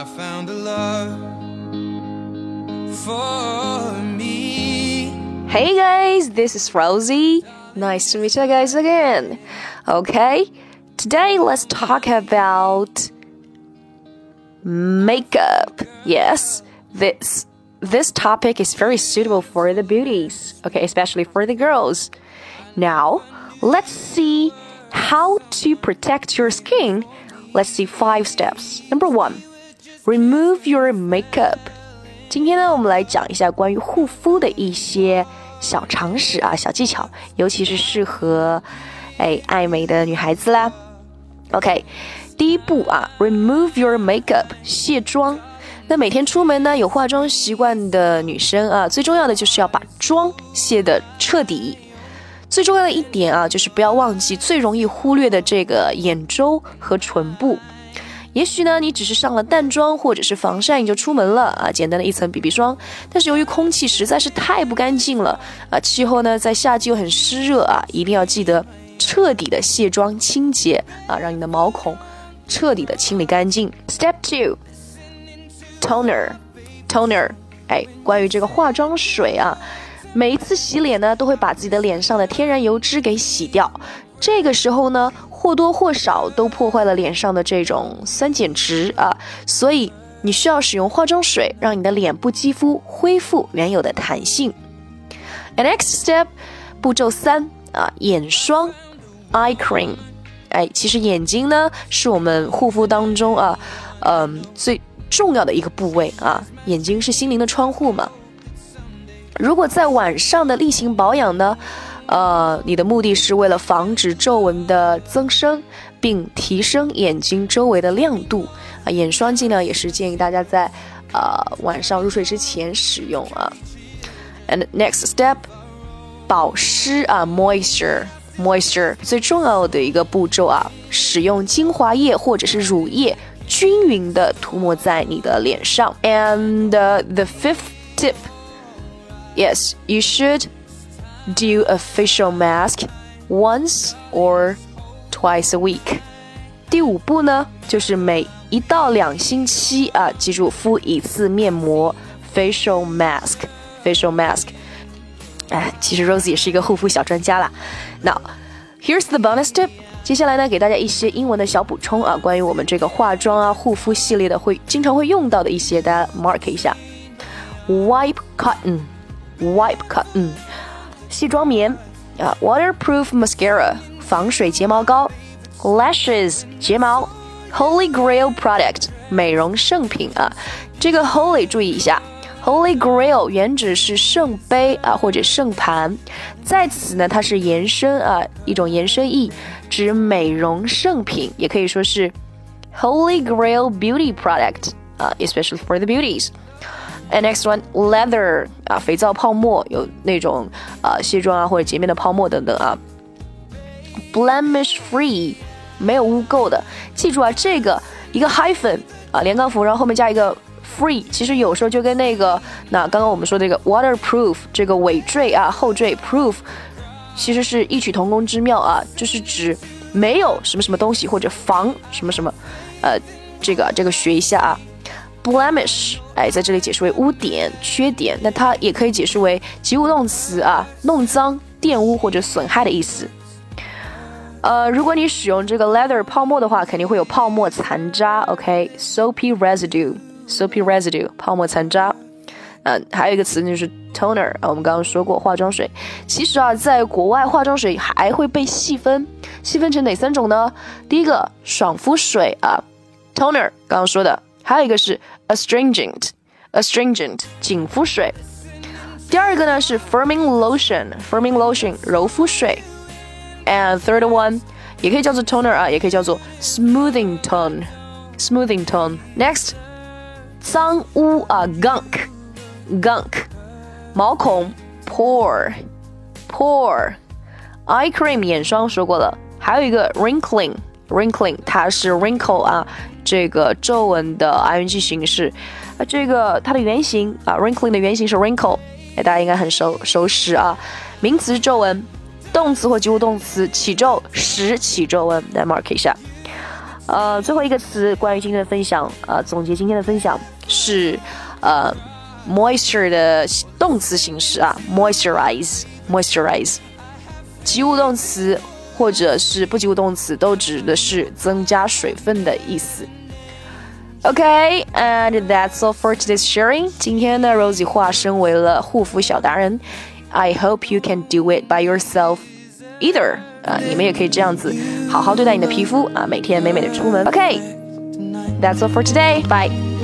I found a love for me. Hey guys, this is Rosie. Nice to meet you guys again. Okay, today let's talk about makeup. Yes, this this topic is very suitable for the beauties, okay, especially for the girls. Now, let's see how to protect your skin. Let's see five steps. Number one, remove your makeup. 今天呢，我们来讲一下关于护肤的一些小常识啊、小技巧，尤其是适合哎爱美的女孩子啦。OK，第一步啊，remove your makeup，卸妆。那每天出门呢，有化妆习惯的女生啊，最重要的就是要把妆卸得彻底。最重要的一点啊，就是不要忘记最容易忽略的这个眼周和唇部。也许呢，你只是上了淡妆或者是防晒你就出门了啊，简单的一层 BB 霜。但是由于空气实在是太不干净了啊，气候呢在夏季又很湿热啊，一定要记得彻底的卸妆清洁啊，让你的毛孔彻底的清理干净。Step two，toner，toner，哎，关于这个化妆水啊。每一次洗脸呢，都会把自己的脸上的天然油脂给洗掉。这个时候呢，或多或少都破坏了脸上的这种酸碱值啊，所以你需要使用化妆水，让你的脸部肌肤恢复原有的弹性。Next step，步骤三啊，眼霜，eye cream。哎，其实眼睛呢，是我们护肤当中啊，嗯，最重要的一个部位啊，眼睛是心灵的窗户嘛。如果在晚上的例行保养呢，呃，你的目的是为了防止皱纹的增生，并提升眼睛周围的亮度啊，眼霜尽量也是建议大家在呃晚上入睡之前使用啊。And next step，保湿啊，moisture，moisture 最重要的一个步骤啊，使用精华液或者是乳液，均匀的涂抹在你的脸上。And the fifth tip。Yes, you should do a facial mask once or twice a week. 第五步呢，就是每一到两星期啊，记住敷一次面膜 facial mask facial mask。哎，其实 Rose 也是一个护肤小专家啦。Now, here's the bonus tip。接下来呢，给大家一些英文的小补充啊，关于我们这个化妆啊、护肤系列的会经常会用到的一些，大家 mark 一下。Wipe cotton。 Wipe cut，嗯，卸妆棉啊，Waterproof mascara，防水睫毛膏，Lashes，睫毛，Holy Grail product，美容圣品啊。这个 Holy 注意一下，Holy Grail 原指是圣杯啊或者圣盘，在此呢它是延伸啊一种延伸义，指美容圣品，也可以说是 Holy Grail beauty product 啊，especially for the beauties。 And next one, leather 啊，肥皂泡沫有那种啊卸妆啊或者洁面的泡沫等等啊。Blemish free 没有污垢的，记住啊，这个一个 hyphen 啊连杠符，然后后面加一个 free，其实有时候就跟那个那刚刚我们说这个 waterproof 这个尾缀啊后缀 proof，其实是异曲同工之妙啊，就是指没有什么什么东西或者防什么什么，呃，这个这个学一下啊。blemish，哎，在这里解释为污点、缺点，那它也可以解释为及物动词啊，弄脏、玷污或者损害的意思。呃，如果你使用这个 leather 泡沫的话，肯定会有泡沫残渣，OK，soapy residue，soapy residue，泡沫残渣。嗯，还有一个词就是 toner，我们刚刚说过化妆水。其实啊，在国外化妆水还会被细分，细分成哪三种呢？第一个爽肤水啊，toner，刚刚说的。还有一个是 astringent，astringent 紧肤水。第二个呢是 firming lotion，firming lotion 柔肤水。And third one 也可以叫做 toner 啊，也可以叫做 smoothing tone，smoothing tone。Next 脏污啊 gunk，gunk 毛孔 pore，pore。eye cream 眼霜说过了，还有一个 wrinkling，它是 wrinkle 啊。这个皱纹的 ing 形式，啊，这个它的原型啊，wrinkling 的原型是 wrinkle，哎，大家应该很熟熟识啊。名词皱纹，动词或及物动词起皱，使起皱纹，来 mark 一下。呃，最后一个词关于今天的分享，呃，总结今天的分享是，呃，moisture 的动词形式啊，moisturize，moisturize，及物动词或者是不及物动词都指的是增加水分的意思。Okay, and that's all for today's sharing. 今天呢，Rosie 化身为了护肤小达人。I hope you can do it by yourself. Either 啊，你们也可以这样子好好对待你的皮肤啊，每天美美的出门。Okay, that's all for today. Bye.